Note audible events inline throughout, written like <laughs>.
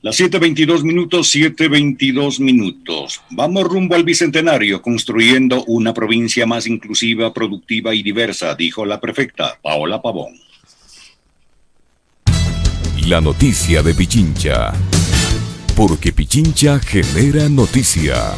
Las 7.22 minutos, 7.22 minutos. Vamos rumbo al Bicentenario, construyendo una provincia más inclusiva, productiva y diversa, dijo la prefecta Paola Pavón. La noticia de Pichincha. Porque Pichincha genera noticia.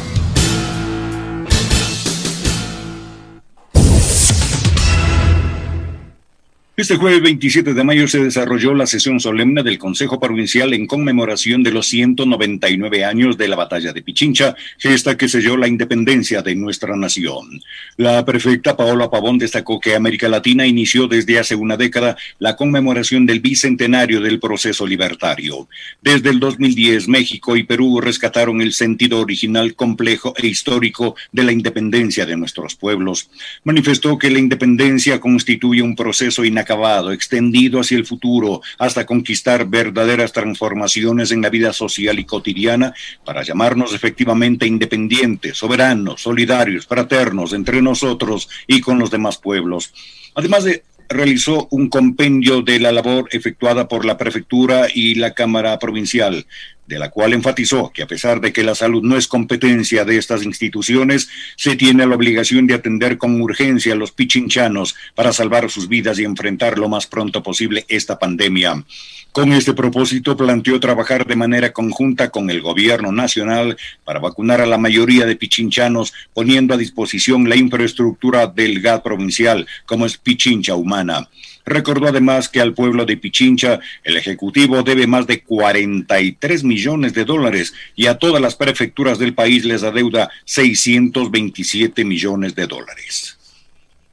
Este jueves 27 de mayo se desarrolló la sesión solemne del Consejo Provincial en conmemoración de los 199 años de la batalla de Pichincha, gesta que selló la independencia de nuestra nación. La prefecta Paola Pavón destacó que América Latina inició desde hace una década la conmemoración del bicentenario del proceso libertario. Desde el 2010, México y Perú rescataron el sentido original, complejo e histórico de la independencia de nuestros pueblos. Manifestó que la independencia constituye un proceso inacabable acabado, extendido hacia el futuro, hasta conquistar verdaderas transformaciones en la vida social y cotidiana para llamarnos efectivamente independientes, soberanos, solidarios, fraternos entre nosotros y con los demás pueblos. Además de realizó un compendio de la labor efectuada por la prefectura y la Cámara Provincial, de la cual enfatizó que a pesar de que la salud no es competencia de estas instituciones, se tiene la obligación de atender con urgencia a los pichinchanos para salvar sus vidas y enfrentar lo más pronto posible esta pandemia. Con este propósito planteó trabajar de manera conjunta con el gobierno nacional para vacunar a la mayoría de pichinchanos, poniendo a disposición la infraestructura del GAT provincial, como es Pichincha Humana. Recordó además que al pueblo de Pichincha el Ejecutivo debe más de 43 millones de dólares y a todas las prefecturas del país les adeuda 627 millones de dólares.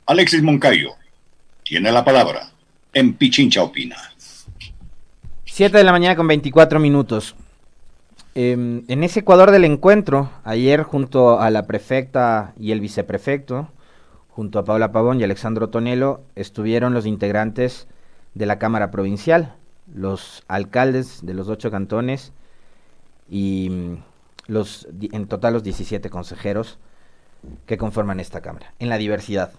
Alexis Moncayo tiene la palabra en Pichincha Opina. 7 de la mañana con 24 minutos. Em, en ese Ecuador del encuentro, ayer junto a la prefecta y el viceprefecto, junto a Paula Pavón y Alexandro Tonelo, estuvieron los integrantes de la Cámara Provincial, los alcaldes de los ocho cantones y mm, los en total los 17 consejeros que conforman esta Cámara, en la diversidad.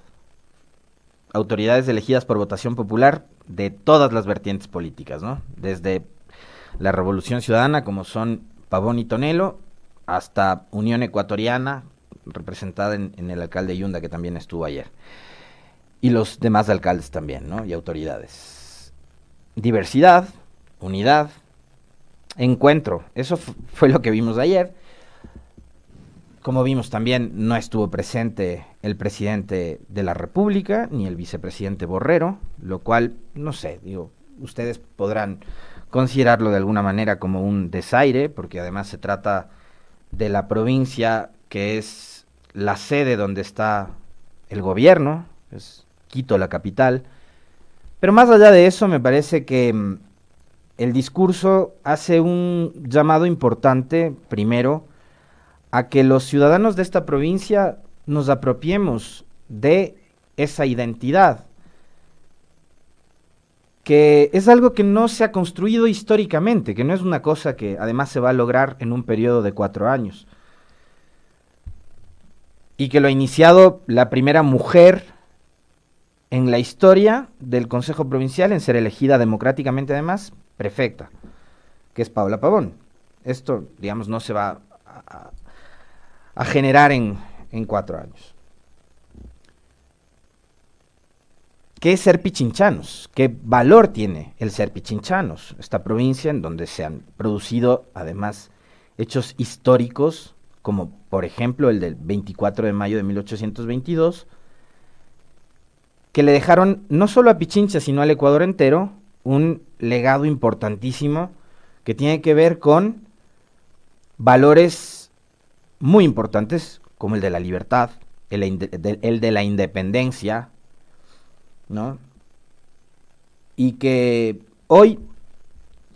Autoridades elegidas por votación popular de todas las vertientes políticas, ¿no? Desde la Revolución Ciudadana, como son Pavón y Tonelo, hasta Unión Ecuatoriana, representada en, el alcalde Yunda, que también estuvo ayer. Y los demás alcaldes también, ¿no? Y autoridades. Diversidad, unidad, encuentro. Eso fue lo que vimos ayer. Como vimos también, no estuvo presente el presidente de la República, ni el vicepresidente Borrero, lo cual, no sé, digo, ustedes podrán considerarlo de alguna manera como un desaire, porque además se trata de la provincia que es la sede donde está el gobierno, es Quito la capital. Pero más allá de eso, me parece que mm, el discurso hace un llamado importante, primero, a que los ciudadanos de esta provincia nos apropiemos de esa identidad, que es algo que no se ha construido históricamente, que no es una cosa que además se va a lograr en un periodo de cuatro años y que lo ha iniciado la primera mujer en la historia del Consejo Provincial en ser elegida democráticamente además prefecta, que es Paula Pavón. Esto, digamos, no se va a, generar en, en cuatro años. ¿Qué es ser pichinchanos? ¿Qué valor tiene el ser pichinchanos? Esta provincia en donde se han producido además hechos históricos como por ejemplo el del 24 de mayo de 1822, que le dejaron no solo a Pichincha, sino al Ecuador entero, un legado importantísimo que tiene que ver con valores muy importantes, como el de la libertad, el, de la independencia, ¿no? Y que hoy,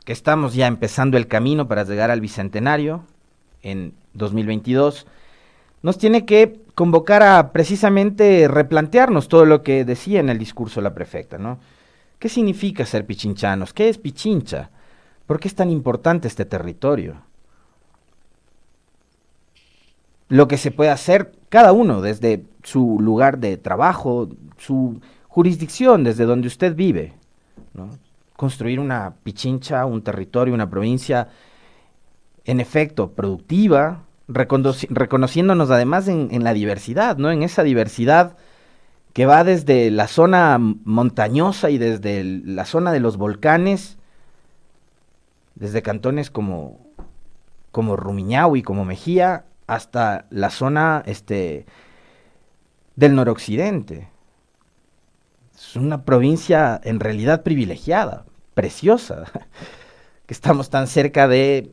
que estamos ya empezando el camino para llegar al Bicentenario, en 2022, nos tiene que convocar a precisamente replantearnos todo lo que decía en el discurso la prefecta, ¿no? ¿Qué significa ser pichinchanos? ¿Qué es Pichincha? ¿Por qué es tan importante este territorio? Lo que se puede hacer cada uno desde su lugar de trabajo, su jurisdicción, desde donde usted vive. Construir una Pichincha, un territorio, una provincia en efecto, productiva, reconociéndonos además en, la diversidad, ¿no? En esa diversidad que va desde la zona montañosa y desde la zona de los volcanes, desde cantones como, como y como Mejía, hasta la zona este, del noroccidente. Es una provincia en realidad privilegiada, preciosa, <laughs> que estamos tan cerca de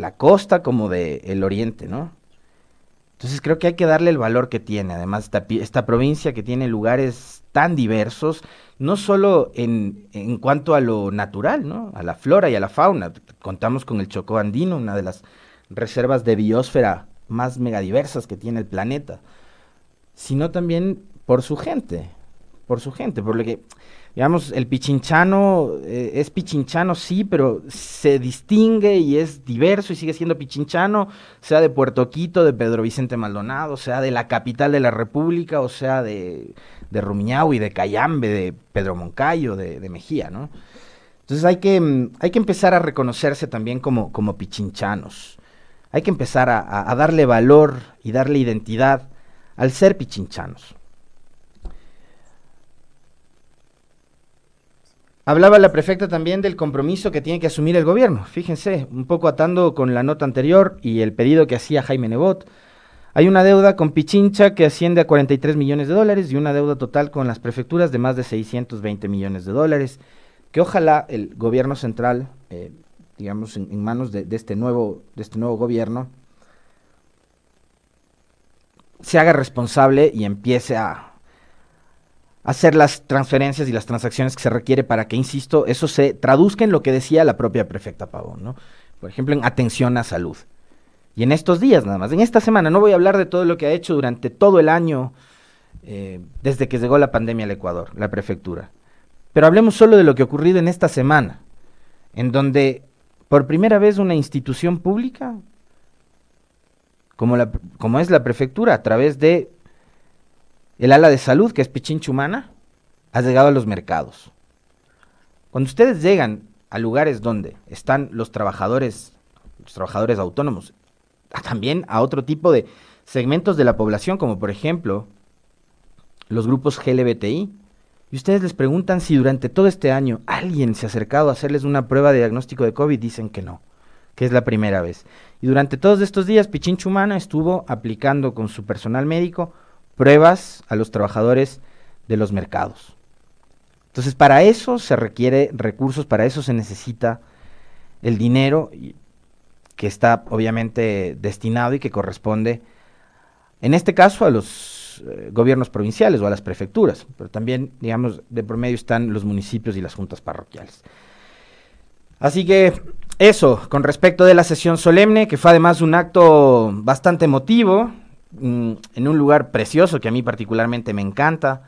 la costa como del el oriente, ¿no? Entonces creo que hay que darle el valor que tiene, además esta, esta provincia que tiene lugares tan diversos, no solo en, en, cuanto a lo natural, ¿no? A la flora y a la fauna. Contamos con el Chocó Andino, una de las reservas de biosfera más megadiversas que tiene el planeta, sino también por su gente, por su gente, por lo que digamos, el pichinchano eh, es pichinchano, sí, pero se distingue y es diverso y sigue siendo pichinchano, sea de Puerto Quito, de Pedro Vicente Maldonado, sea de la capital de la República, o sea de, de y de Cayambe, de Pedro Moncayo, de, Mejía, ¿no? Entonces hay que, mm, hay que empezar a reconocerse también como, como pichinchanos. Hay que empezar a darle valor y darle identidad al ser pichinchanos. Hablaba la prefecta también del compromiso que tiene que asumir el gobierno. Fíjense, un poco atando con la nota anterior y el pedido que hacía Jaime Nebot. Hay una deuda con Pichincha que asciende a 43 millones de dólares y una deuda total con las prefecturas de más de 620 millones de dólares, que ojalá el gobierno central, eh, digamos, en, manos de, este nuevo, de este nuevo gobierno, se haga responsable y empiece a, hacer las transferencias y las transacciones que se requiere para que, insisto, eso se traduzca en lo que decía la propia prefecta Pavón, ¿no? Por ejemplo, en atención a salud. Y en estos días nada más, en esta semana, no voy a hablar de todo lo que ha hecho durante todo el año eh, desde que llegó la pandemia al Ecuador, la prefectura. Pero hablemos solo de lo que ha ocurrido en esta semana, en donde por primera vez una institución pública, como, la, como es la prefectura, a través de el ala de salud, que es Pichincha Humana, ha llegado a los mercados. Cuando ustedes llegan a lugares donde están los trabajadores, los trabajadores autónomos, también a otro tipo de segmentos de la población, como por ejemplo los grupos GLBTI, y ustedes les preguntan si durante todo este año alguien se ha acercado a hacerles una prueba de diagnóstico de COVID, dicen que no, que es la primera vez. Y durante todos estos días, Pichincha Humana estuvo aplicando con su personal médico pruebas a los trabajadores de los mercados. Entonces, para eso se requiere recursos, para eso se necesita el dinero que está obviamente destinado y que corresponde, en este caso, a los eh, gobiernos provinciales o a las prefecturas, pero también, digamos, de promedio están los municipios y las juntas parroquiales. Así que eso, con respecto de la sesión solemne, que fue además un acto bastante emotivo, Mm, en un lugar precioso que a mí particularmente me encanta,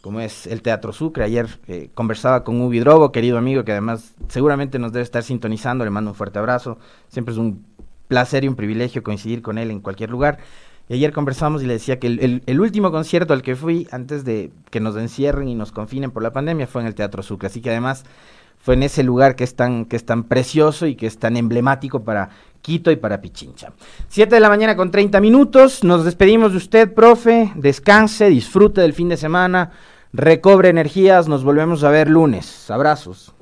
como es el Teatro Sucre. Ayer eh, conversaba con Ubi Drogo, querido amigo, que además seguramente nos debe estar sintonizando. Le mando un fuerte abrazo. Siempre es un placer y un privilegio coincidir con él en cualquier lugar. Y ayer conversamos y le decía que el, el, último concierto al que fui antes de que nos encierren y nos confinen por la pandemia fue en el Teatro Sucre. Así que además fue en ese lugar que es tan, que es tan precioso y que es tan emblemático para Quito y para Pichincha. Siete de la mañana con 30 minutos. Nos despedimos de usted, profe. Descanse, disfrute del fin de semana, recobre energías. Nos volvemos a ver lunes. Abrazos.